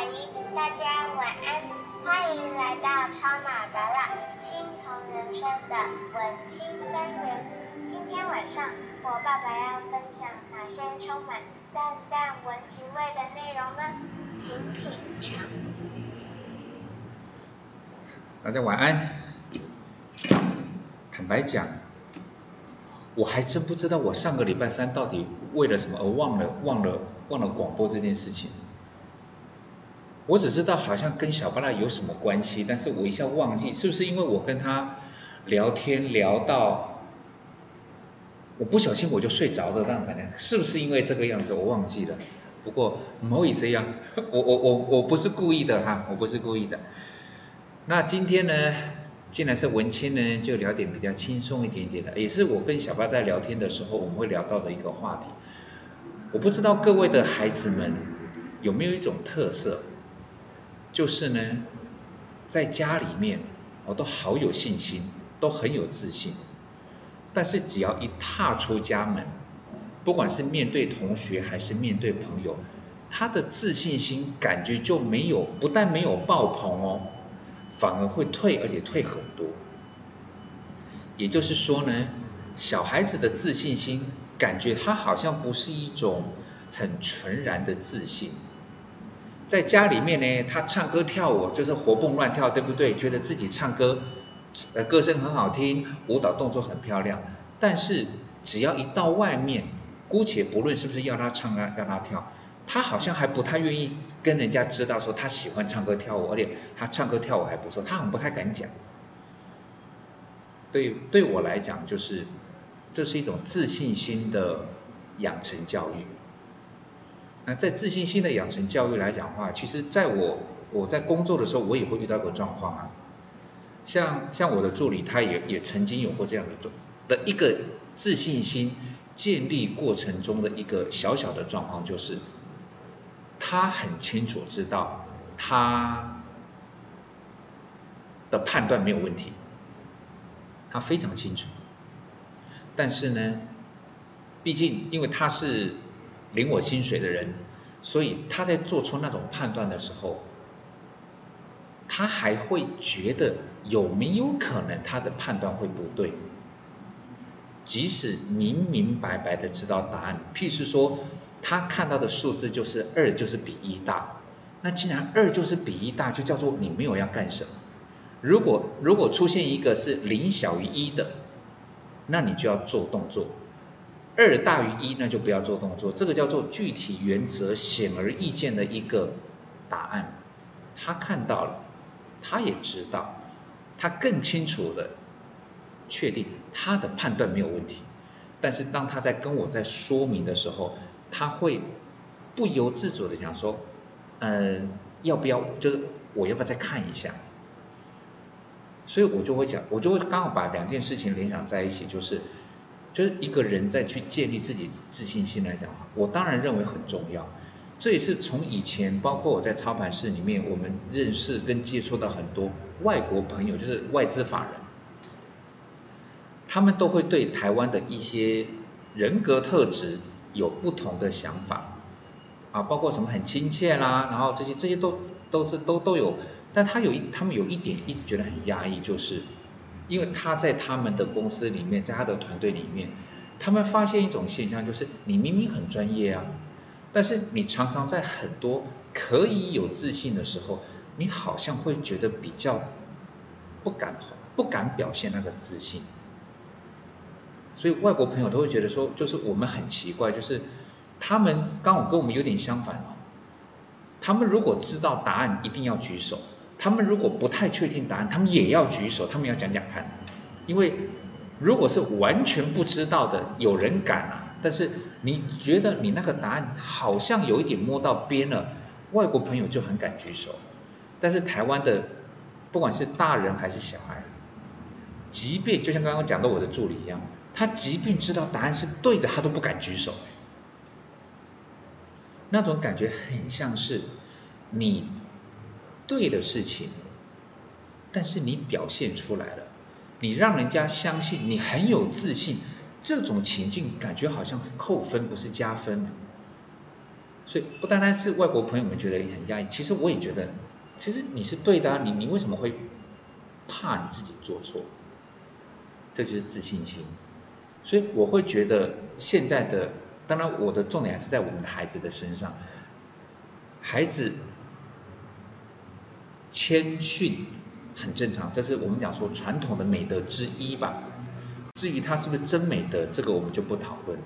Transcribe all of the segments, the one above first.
阿姨，大家晚安，欢迎来到超马达啦青铜人生的文青单元。今天晚上我爸爸要分享哪些充满淡淡文情味的内容呢？请品尝。大家晚安。坦白讲，我还真不知道我上个礼拜三到底为了什么而忘了忘了忘了广播这件事情。我只知道好像跟小巴拉有什么关系，但是我一下忘记，是不是因为我跟他聊天聊到我不小心我就睡着了？那反正是不是因为这个样子？我忘记了。不过不好意思呀，我我我我不是故意的哈，我不是故意的。那今天呢，既然是文青呢，就聊点比较轻松一点点的，也是我跟小巴在聊天的时候我们会聊到的一个话题。我不知道各位的孩子们有没有一种特色？就是呢，在家里面，我都好有信心，都很有自信。但是只要一踏出家门，不管是面对同学还是面对朋友，他的自信心感觉就没有，不但没有爆棚哦，反而会退，而且退很多。也就是说呢，小孩子的自信心，感觉他好像不是一种很纯然的自信。在家里面呢，他唱歌跳舞就是活蹦乱跳，对不对？觉得自己唱歌，呃，歌声很好听，舞蹈动作很漂亮。但是只要一到外面，姑且不论是不是要他唱啊，要他跳，他好像还不太愿意跟人家知道说他喜欢唱歌跳舞，而且他唱歌跳舞还不错，他很不太敢讲。对，对我来讲，就是这是一种自信心的养成教育。那在自信心的养成教育来讲的话，其实在我我在工作的时候，我也会遇到个状况啊。像像我的助理，他也也曾经有过这样的状的一个自信心建立过程中的一个小小的状况，就是他很清楚知道他的判断没有问题，他非常清楚。但是呢，毕竟因为他是。领我薪水的人，所以他在做出那种判断的时候，他还会觉得有没有可能他的判断会不对？即使明明白白的知道答案，譬如说他看到的数字就是二就是比一大，那既然二就是比一大，就叫做你没有要干什么。如果如果出现一个是零小于一的，那你就要做动作。二大于一，那就不要做动作。这个叫做具体原则显而易见的一个答案。他看到了，他也知道，他更清楚的确定他的判断没有问题。但是当他在跟我在说明的时候，他会不由自主的想说，嗯，要不要就是我要不要再看一下？所以我就会讲，我就会刚好把两件事情联想在一起，就是。就是一个人在去建立自己自信心来讲，我当然认为很重要。这也是从以前，包括我在操盘室里面，我们认识跟接触到很多外国朋友，就是外资法人，他们都会对台湾的一些人格特质有不同的想法啊，包括什么很亲切啦，然后这些这些都都是都都有，但他有一他们有一点一直觉得很压抑，就是。因为他在他们的公司里面，在他的团队里面，他们发现一种现象，就是你明明很专业啊，但是你常常在很多可以有自信的时候，你好像会觉得比较不敢不敢表现那个自信。所以外国朋友都会觉得说，就是我们很奇怪，就是他们刚好跟我们有点相反哦。他们如果知道答案，一定要举手。他们如果不太确定答案，他们也要举手，他们要讲讲看。因为如果是完全不知道的，有人敢啊，但是你觉得你那个答案好像有一点摸到边了，外国朋友就很敢举手。但是台湾的不管是大人还是小孩，即便就像刚刚讲的我的助理一样，他即便知道答案是对的，他都不敢举手。那种感觉很像是你。对的事情，但是你表现出来了，你让人家相信你很有自信，这种情境感觉好像扣分不是加分。所以不单单是外国朋友们觉得你很压抑，其实我也觉得，其实你是对的啊，你你为什么会怕你自己做错？这就是自信心。所以我会觉得现在的，当然我的重点还是在我们的孩子的身上，孩子谦逊很正常，这是我们讲说传统的美德之一吧。至于它是不是真美德，这个我们就不讨论。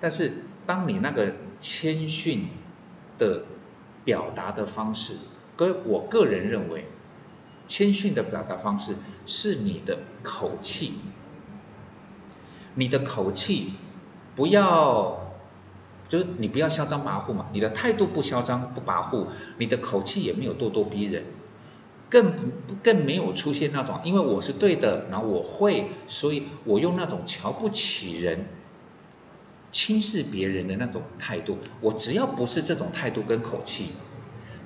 但是当你那个谦逊的表达的方式，跟我个人认为，谦逊的表达方式是你的口气，你的口气不要，就是你不要嚣张跋扈嘛，你的态度不嚣张不跋扈，你的口气也没有咄咄逼人，更不更没有出现那种因为我是对的，然后我会，所以我用那种瞧不起人。轻视别人的那种态度，我只要不是这种态度跟口气，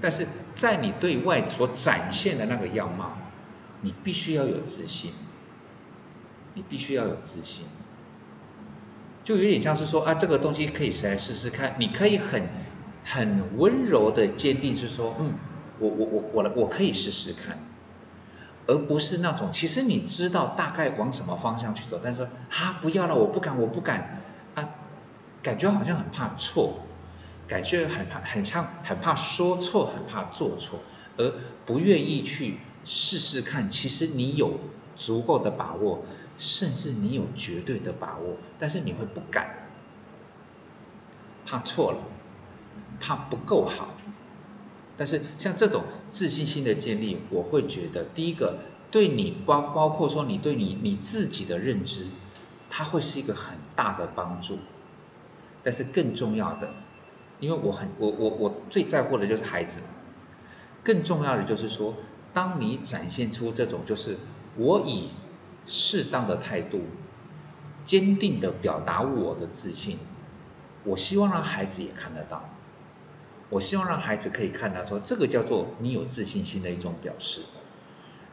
但是在你对外所展现的那个样貌，你必须要有自信，你必须要有自信，就有点像是说啊，这个东西可以谁来试试看？你可以很很温柔的坚定，是说，嗯，我我我我来我可以试试看，而不是那种其实你知道大概往什么方向去走，但是说啊不要了，我不敢，我不敢啊。感觉好像很怕错，感觉很怕，很像很怕说错，很怕做错，而不愿意去试试看。其实你有足够的把握，甚至你有绝对的把握，但是你会不敢，怕错了，怕不够好。但是像这种自信心的建立，我会觉得第一个对你包包括说你对你你自己的认知，它会是一个很大的帮助。但是更重要的，因为我很我我我最在乎的就是孩子。更重要的就是说，当你展现出这种就是我以适当的态度，坚定的表达我的自信，我希望让孩子也看得到。我希望让孩子可以看到说，这个叫做你有自信心的一种表示。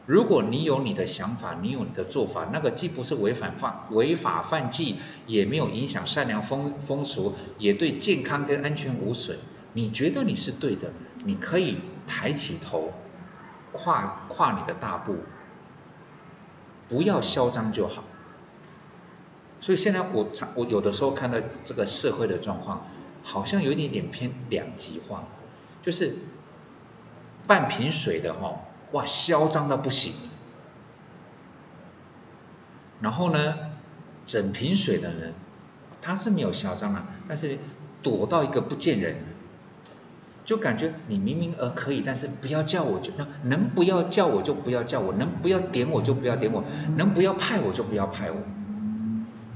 如果你有你的想法，你有你的做法，那个既不是违反犯违法犯纪，也没有影响善良风风俗，也对健康跟安全无损。你觉得你是对的，你可以抬起头，跨跨你的大步，不要嚣张就好。所以现在我常我有的时候看到这个社会的状况，好像有一点点偏两极化，就是半瓶水的哈。哇，嚣张到不行。然后呢，整瓶水的人，他是没有嚣张啊，但是躲到一个不见人，就感觉你明明呃可以，但是不要叫我就能不要叫我就不要叫我，能不要点我就不要点我，能不要派我就不要派我，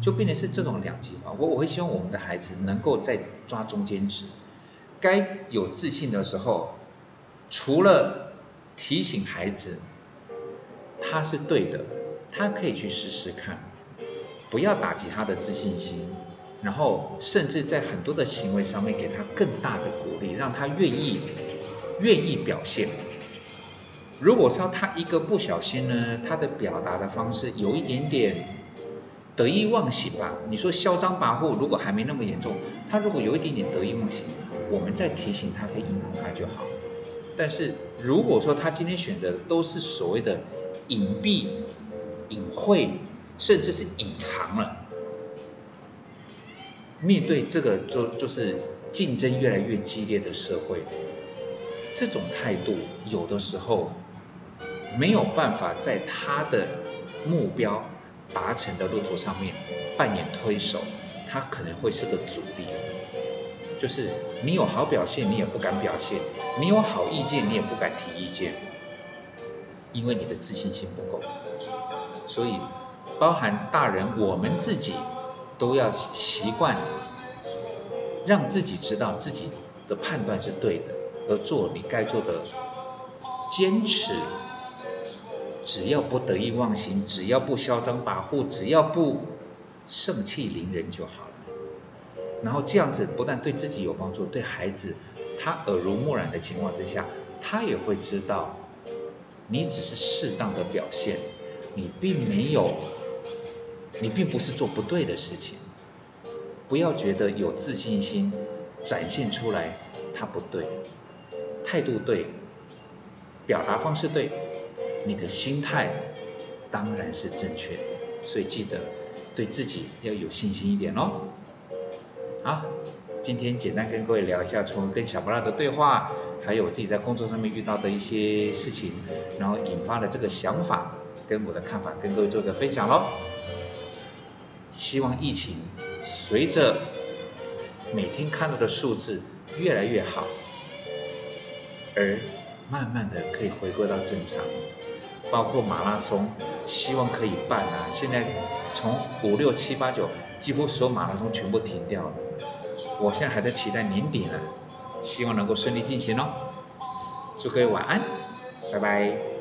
就变成是这种两极化。我我会希望我们的孩子能够在抓中间值，该有自信的时候，除了。提醒孩子，他是对的，他可以去试试看，不要打击他的自信心，然后甚至在很多的行为上面给他更大的鼓励，让他愿意愿意表现。如果说他一个不小心呢，他的表达的方式有一点点得意忘形吧，你说嚣张跋扈，如果还没那么严重，他如果有一点点得意忘形，我们再提醒他，可以引导他就好。但是如果说他今天选择的都是所谓的隐蔽、隐晦，甚至是隐藏了，面对这个就就是竞争越来越激烈的社会，这种态度有的时候没有办法在他的目标达成的路途上面扮演推手，他可能会是个阻力。就是你有好表现，你也不敢表现；你有好意见，你也不敢提意见，因为你的自信心不够。所以，包含大人，我们自己都要习惯，让自己知道自己的判断是对的，而做你该做的，坚持，只要不得意忘形，只要不嚣张跋扈，只要不盛气凌人就好了。然后这样子不但对自己有帮助，对孩子，他耳濡目染的情况之下，他也会知道，你只是适当的表现，你并没有，你并不是做不对的事情。不要觉得有自信心展现出来他不对，态度对，表达方式对，你的心态当然是正确的。所以记得对自己要有信心一点哦。好，今天简单跟各位聊一下，从跟小布拉的对话，还有我自己在工作上面遇到的一些事情，然后引发了这个想法跟我的看法，跟各位做个分享喽。希望疫情随着每天看到的数字越来越好，而慢慢的可以回归到正常，包括马拉松，希望可以办啊。现在从五六七八九，几乎所有马拉松全部停掉了。我现在还在期待年底呢，希望能够顺利进行哦。祝各位晚安，拜拜。